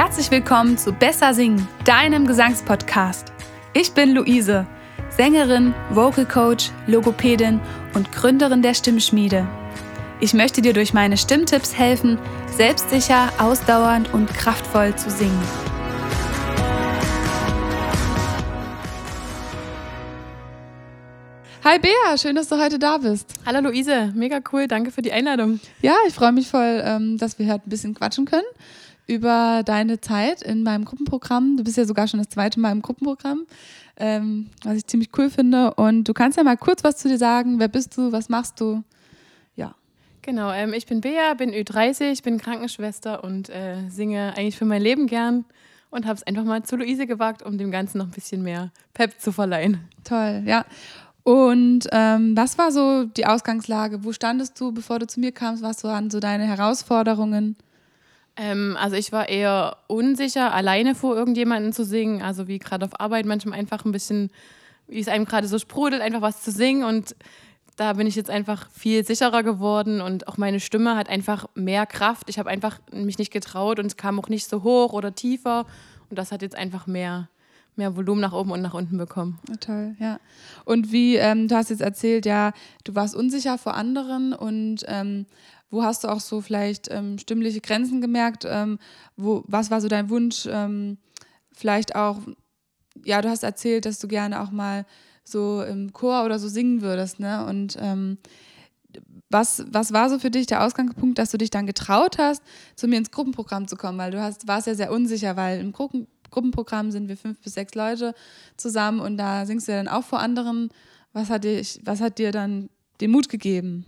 Herzlich willkommen zu Besser Singen, deinem Gesangspodcast. Ich bin Luise, Sängerin, Vocal Coach, Logopädin und Gründerin der Stimmschmiede. Ich möchte dir durch meine Stimmtipps helfen, selbstsicher, ausdauernd und kraftvoll zu singen. Hi Bea, schön, dass du heute da bist. Hallo Luise, mega cool, danke für die Einladung. Ja, ich freue mich voll, ähm, dass wir heute ein bisschen quatschen können über deine Zeit in meinem Gruppenprogramm. Du bist ja sogar schon das zweite Mal im Gruppenprogramm, ähm, was ich ziemlich cool finde. Und du kannst ja mal kurz was zu dir sagen. Wer bist du? Was machst du? Ja. Genau, ähm, ich bin Bea, bin Ü30, bin Krankenschwester und äh, singe eigentlich für mein Leben gern und habe es einfach mal zu Luise gewagt, um dem Ganzen noch ein bisschen mehr Pep zu verleihen. Toll, ja. Und ähm, was war so die Ausgangslage? Wo standest du, bevor du zu mir kamst? Was waren so deine Herausforderungen? Ähm, also ich war eher unsicher, alleine vor irgendjemanden zu singen. Also wie gerade auf Arbeit manchmal einfach ein bisschen, wie es einem gerade so sprudelt, einfach was zu singen. Und da bin ich jetzt einfach viel sicherer geworden und auch meine Stimme hat einfach mehr Kraft. Ich habe einfach mich nicht getraut und es kam auch nicht so hoch oder tiefer. Und das hat jetzt einfach mehr mehr Volumen nach oben und nach unten bekommen. Oh, toll, ja. Und wie, ähm, du hast jetzt erzählt, ja, du warst unsicher vor anderen und ähm, wo hast du auch so vielleicht ähm, stimmliche Grenzen gemerkt? Ähm, wo, was war so dein Wunsch? Ähm, vielleicht auch, ja, du hast erzählt, dass du gerne auch mal so im Chor oder so singen würdest, ne? Und ähm, was, was war so für dich der Ausgangspunkt, dass du dich dann getraut hast, zu mir ins Gruppenprogramm zu kommen? Weil du hast, warst ja sehr unsicher, weil im Gruppen, Gruppenprogramm sind wir fünf bis sechs Leute zusammen und da singst du ja dann auch vor anderen. Was hat, dich, was hat dir dann den Mut gegeben?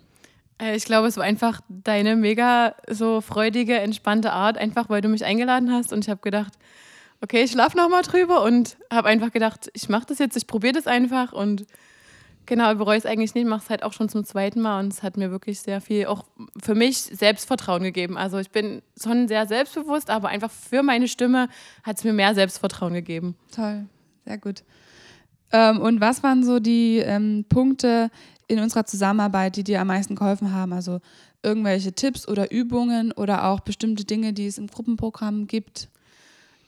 Äh, ich glaube, es war einfach deine mega so freudige, entspannte Art, einfach weil du mich eingeladen hast und ich habe gedacht, okay, ich schlafe nochmal drüber und habe einfach gedacht, ich mache das jetzt, ich probiere das einfach und Genau, bereue es eigentlich nicht, mache es halt auch schon zum zweiten Mal und es hat mir wirklich sehr viel, auch für mich, Selbstvertrauen gegeben. Also ich bin schon sehr selbstbewusst, aber einfach für meine Stimme hat es mir mehr Selbstvertrauen gegeben. Toll, sehr gut. Ähm, und was waren so die ähm, Punkte in unserer Zusammenarbeit, die dir am meisten geholfen haben? Also irgendwelche Tipps oder Übungen oder auch bestimmte Dinge, die es im Gruppenprogramm gibt?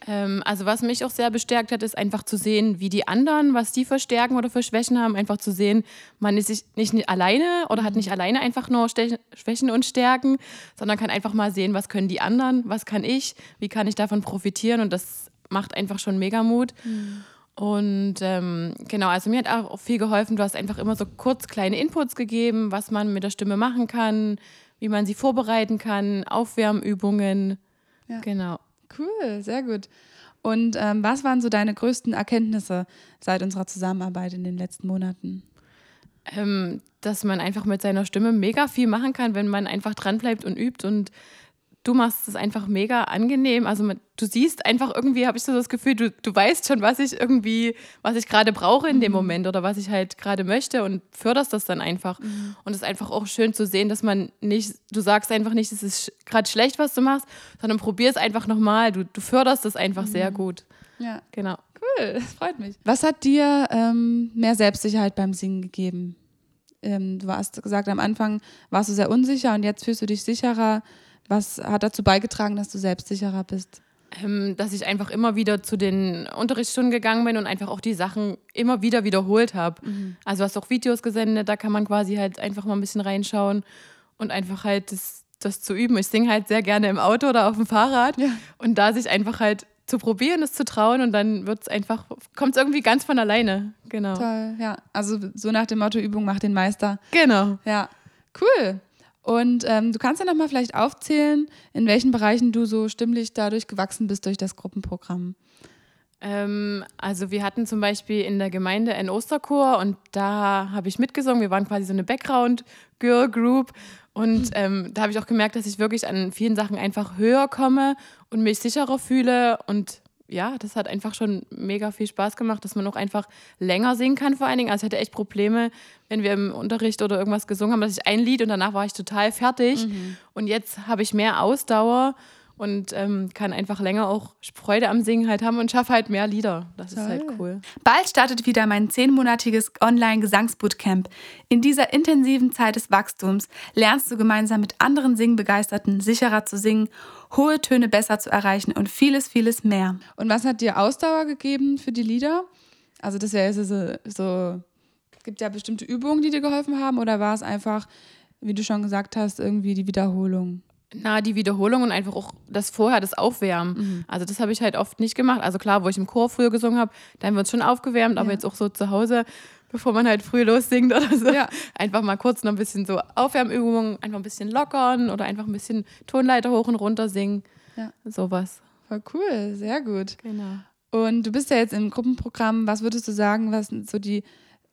Ähm, also was mich auch sehr bestärkt hat, ist einfach zu sehen, wie die anderen, was die für Stärken oder für Schwächen haben. Einfach zu sehen, man ist sich nicht alleine oder hat nicht alleine einfach nur Schwächen und Stärken, sondern kann einfach mal sehen, was können die anderen, was kann ich, wie kann ich davon profitieren. Und das macht einfach schon mega Mut. Mhm. Und ähm, genau, also mir hat auch viel geholfen. Du hast einfach immer so kurz kleine Inputs gegeben, was man mit der Stimme machen kann, wie man sie vorbereiten kann, Aufwärmübungen. Ja. Genau. Cool, sehr gut. Und ähm, was waren so deine größten Erkenntnisse seit unserer Zusammenarbeit in den letzten Monaten? Ähm, dass man einfach mit seiner Stimme mega viel machen kann, wenn man einfach dranbleibt und übt und du machst es einfach mega angenehm. Also du siehst einfach irgendwie, habe ich so das Gefühl, du, du weißt schon, was ich irgendwie, was ich gerade brauche in dem mhm. Moment oder was ich halt gerade möchte und förderst das dann einfach. Mhm. Und es ist einfach auch schön zu sehen, dass man nicht, du sagst einfach nicht, es ist gerade schlecht, was du machst, sondern probier es einfach nochmal. Du, du förderst das einfach mhm. sehr gut. Ja. Genau. Cool, das freut mich. Was hat dir ähm, mehr Selbstsicherheit beim Singen gegeben? Ähm, du hast gesagt, am Anfang warst du sehr unsicher und jetzt fühlst du dich sicherer. Was hat dazu beigetragen, dass du selbstsicherer bist? Ähm, dass ich einfach immer wieder zu den Unterrichtsstunden gegangen bin und einfach auch die Sachen immer wieder wiederholt habe. Mhm. Also du hast auch Videos gesendet, da kann man quasi halt einfach mal ein bisschen reinschauen und einfach halt das, das zu üben. Ich singe halt sehr gerne im Auto oder auf dem Fahrrad ja. und da sich einfach halt zu probieren, es zu trauen und dann wird es einfach, kommt es irgendwie ganz von alleine. Genau. Toll, ja. Also so nach dem Motto, Übung macht den Meister. Genau. Ja, cool. Und ähm, du kannst ja nochmal vielleicht aufzählen, in welchen Bereichen du so stimmlich dadurch gewachsen bist durch das Gruppenprogramm. Ähm, also wir hatten zum Beispiel in der Gemeinde einen Osterchor und da habe ich mitgesungen. Wir waren quasi so eine Background-Girl-Group und ähm, da habe ich auch gemerkt, dass ich wirklich an vielen Sachen einfach höher komme und mich sicherer fühle und ja, das hat einfach schon mega viel Spaß gemacht, dass man auch einfach länger singen kann vor allen Dingen. Also ich hatte echt Probleme, wenn wir im Unterricht oder irgendwas gesungen haben, dass ich ein Lied und danach war ich total fertig. Mhm. Und jetzt habe ich mehr Ausdauer und ähm, kann einfach länger auch Freude am Singen halt haben und schaffe halt mehr Lieder. Das Toll. ist halt cool. Bald startet wieder mein zehnmonatiges Online-Gesangsbootcamp. In dieser intensiven Zeit des Wachstums lernst du gemeinsam mit anderen Singbegeisterten sicherer zu singen, hohe Töne besser zu erreichen und vieles, vieles mehr. Und was hat dir Ausdauer gegeben für die Lieder? Also das wäre so, so, es gibt ja bestimmte Übungen, die dir geholfen haben oder war es einfach, wie du schon gesagt hast, irgendwie die Wiederholung? Na, die Wiederholung und einfach auch das vorher, das Aufwärmen. Mhm. Also das habe ich halt oft nicht gemacht. Also klar, wo ich im Chor früher gesungen habe, da haben wir uns schon aufgewärmt, aber ja. jetzt auch so zu Hause, bevor man halt früh lossingt oder so. Ja. Einfach mal kurz noch ein bisschen so Aufwärmübungen, einfach ein bisschen lockern oder einfach ein bisschen Tonleiter hoch und runter singen. Ja. Sowas. Voll cool, sehr gut. Genau. Und du bist ja jetzt im Gruppenprogramm. Was würdest du sagen, was sind so die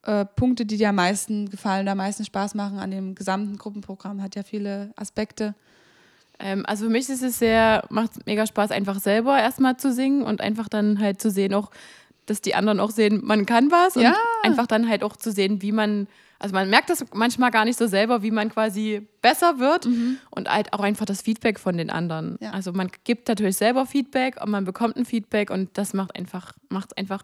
äh, Punkte, die dir am meisten gefallen, am meisten Spaß machen an dem gesamten Gruppenprogramm? Hat ja viele Aspekte. Ähm, also für mich ist es sehr, macht mega Spaß, einfach selber erstmal zu singen und einfach dann halt zu sehen, auch, dass die anderen auch sehen, man kann was ja. und einfach dann halt auch zu sehen, wie man, also man merkt das manchmal gar nicht so selber, wie man quasi besser wird mhm. und halt auch einfach das Feedback von den anderen. Ja. Also man gibt natürlich selber Feedback und man bekommt ein Feedback und das macht einfach, macht einfach,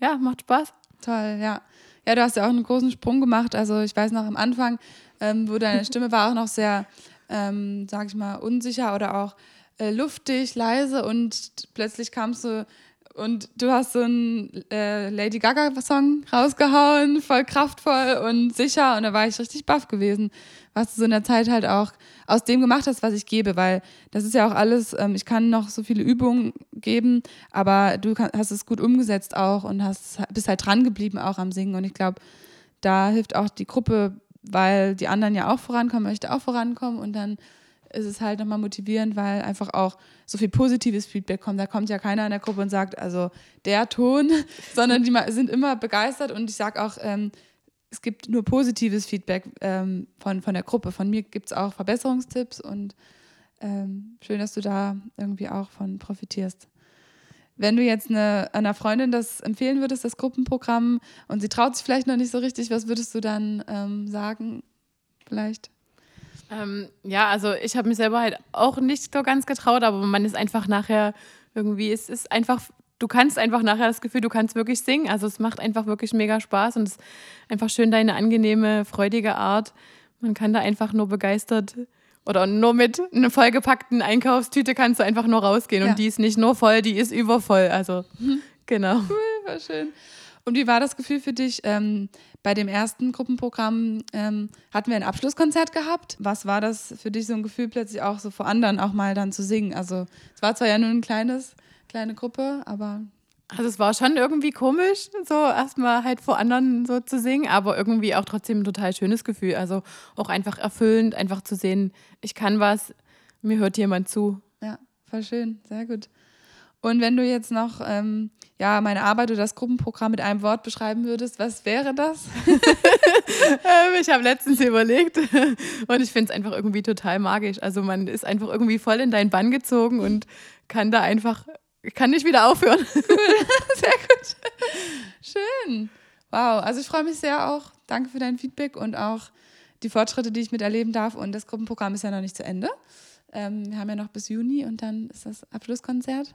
ja, macht Spaß. Toll, ja. Ja, du hast ja auch einen großen Sprung gemacht. Also ich weiß noch am Anfang, ähm, wo deine Stimme war auch noch sehr ähm, sag ich mal, unsicher oder auch äh, luftig, leise und plötzlich kamst du und du hast so einen äh, Lady Gaga-Song rausgehauen, voll kraftvoll und sicher und da war ich richtig baff gewesen, was du so in der Zeit halt auch aus dem gemacht hast, was ich gebe, weil das ist ja auch alles, ähm, ich kann noch so viele Übungen geben, aber du kann, hast es gut umgesetzt auch und hast, bist halt dran geblieben auch am Singen und ich glaube, da hilft auch die Gruppe weil die anderen ja auch vorankommen, möchte auch vorankommen und dann ist es halt nochmal motivierend, weil einfach auch so viel positives Feedback kommt. Da kommt ja keiner in der Gruppe und sagt, also der Ton, sondern die sind immer begeistert und ich sage auch, ähm, es gibt nur positives Feedback ähm, von, von der Gruppe. Von mir gibt es auch Verbesserungstipps und ähm, schön, dass du da irgendwie auch von profitierst. Wenn du jetzt eine, einer Freundin das empfehlen würdest, das Gruppenprogramm, und sie traut sich vielleicht noch nicht so richtig, was würdest du dann ähm, sagen? Vielleicht? Ähm, ja, also ich habe mich selber halt auch nicht so ganz getraut, aber man ist einfach nachher irgendwie, es ist einfach, du kannst einfach nachher das Gefühl, du kannst wirklich singen. Also es macht einfach wirklich mega Spaß und es ist einfach schön deine angenehme, freudige Art. Man kann da einfach nur begeistert oder nur mit einer vollgepackten Einkaufstüte kannst du einfach nur rausgehen. Ja. Und die ist nicht nur voll, die ist übervoll. Also, mhm. genau. Cool, war schön. Und wie war das Gefühl für dich? Ähm, bei dem ersten Gruppenprogramm ähm, hatten wir ein Abschlusskonzert gehabt. Was war das für dich so ein Gefühl, plötzlich auch so vor anderen auch mal dann zu singen? Also es war zwar ja nur ein kleines, kleine Gruppe, aber also es war schon irgendwie komisch, so erstmal halt vor anderen so zu singen, aber irgendwie auch trotzdem ein total schönes Gefühl. Also auch einfach erfüllend, einfach zu sehen, ich kann was, mir hört jemand zu. Ja, voll schön, sehr gut. Und wenn du jetzt noch ähm, ja, meine Arbeit oder das Gruppenprogramm mit einem Wort beschreiben würdest, was wäre das? Ähm, ich habe letztens überlegt und ich finde es einfach irgendwie total magisch. Also man ist einfach irgendwie voll in deinen Bann gezogen und kann da einfach ich kann nicht wieder aufhören. sehr gut. Schön. Wow, also ich freue mich sehr auch. Danke für dein Feedback und auch die Fortschritte, die ich miterleben darf. Und das Gruppenprogramm ist ja noch nicht zu Ende. Ähm, wir haben ja noch bis Juni und dann ist das Abschlusskonzert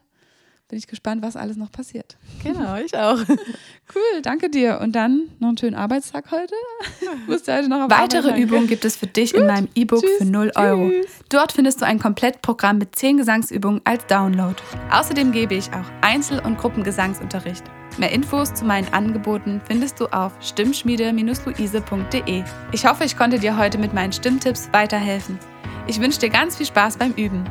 bin ich gespannt, was alles noch passiert. Genau, ich auch. Cool, danke dir. Und dann noch einen schönen Arbeitstag heute. Musst du heute noch Weitere Übungen gibt es für dich Gut. in meinem E-Book für 0 Euro. Dort findest du ein Komplettprogramm mit 10 Gesangsübungen als Download. Außerdem gebe ich auch Einzel- und Gruppengesangsunterricht. Mehr Infos zu meinen Angeboten findest du auf stimmschmiede-luise.de. Ich hoffe, ich konnte dir heute mit meinen Stimmtipps weiterhelfen. Ich wünsche dir ganz viel Spaß beim Üben.